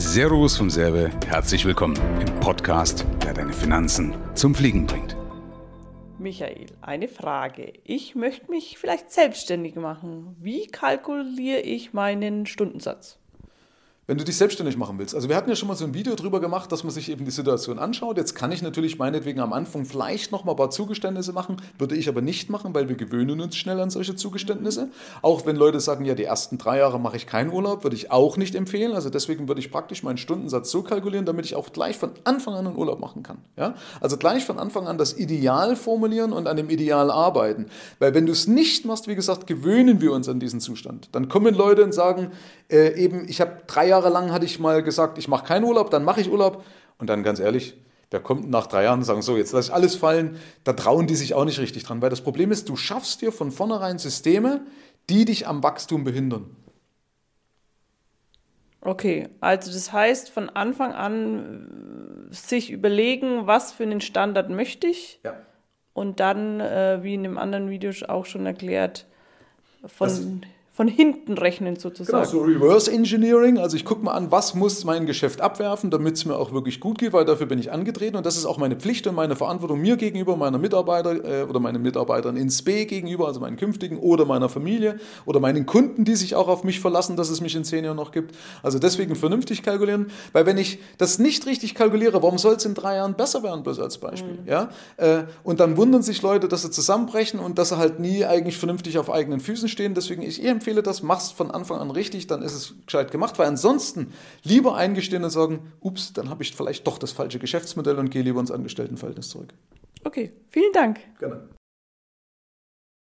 Servus vom Serbe, herzlich willkommen im Podcast, der deine Finanzen zum Fliegen bringt. Michael, eine Frage. Ich möchte mich vielleicht selbstständig machen. Wie kalkuliere ich meinen Stundensatz? Wenn du dich selbstständig machen willst. Also wir hatten ja schon mal so ein Video drüber gemacht, dass man sich eben die Situation anschaut. Jetzt kann ich natürlich meinetwegen am Anfang vielleicht noch mal ein paar Zugeständnisse machen, würde ich aber nicht machen, weil wir gewöhnen uns schnell an solche Zugeständnisse. Auch wenn Leute sagen, ja, die ersten drei Jahre mache ich keinen Urlaub, würde ich auch nicht empfehlen. Also deswegen würde ich praktisch meinen Stundensatz so kalkulieren, damit ich auch gleich von Anfang an einen Urlaub machen kann. Ja? Also gleich von Anfang an das Ideal formulieren und an dem Ideal arbeiten. Weil wenn du es nicht machst, wie gesagt, gewöhnen wir uns an diesen Zustand. Dann kommen Leute und sagen, äh, eben, ich habe drei Jahre lang hatte ich mal gesagt, ich mache keinen Urlaub, dann mache ich Urlaub. Und dann ganz ehrlich, wer kommt nach drei Jahren und sagt, so, jetzt lasse ich alles fallen, da trauen die sich auch nicht richtig dran. Weil das Problem ist, du schaffst dir von vornherein Systeme, die dich am Wachstum behindern. Okay, also das heißt, von Anfang an sich überlegen, was für einen Standard möchte ich. Ja. Und dann, äh, wie in dem anderen Video auch schon erklärt, von. Das von hinten rechnen sozusagen. Genau, so Reverse Engineering. Also ich gucke mal an, was muss mein Geschäft abwerfen, damit es mir auch wirklich gut geht, weil dafür bin ich angetreten und das ist auch meine Pflicht und meine Verantwortung mir gegenüber, meiner Mitarbeiter äh, oder meinen Mitarbeitern in SPE gegenüber, also meinen künftigen oder meiner Familie oder meinen Kunden, die sich auch auf mich verlassen, dass es mich in zehn Jahren noch gibt. Also deswegen vernünftig kalkulieren, weil wenn ich das nicht richtig kalkuliere, warum soll es in drei Jahren besser werden, bloß als Beispiel. Mhm. Ja? Äh, und dann wundern sich Leute, dass sie zusammenbrechen und dass sie halt nie eigentlich vernünftig auf eigenen Füßen stehen. Deswegen ich empfehle empfehle das, mach's von Anfang an richtig, dann ist es gescheit gemacht, weil ansonsten lieber eingestehen und sagen, ups, dann habe ich vielleicht doch das falsche Geschäftsmodell und gehe lieber ins Angestelltenverhältnis zurück. Okay, vielen Dank. Gerne.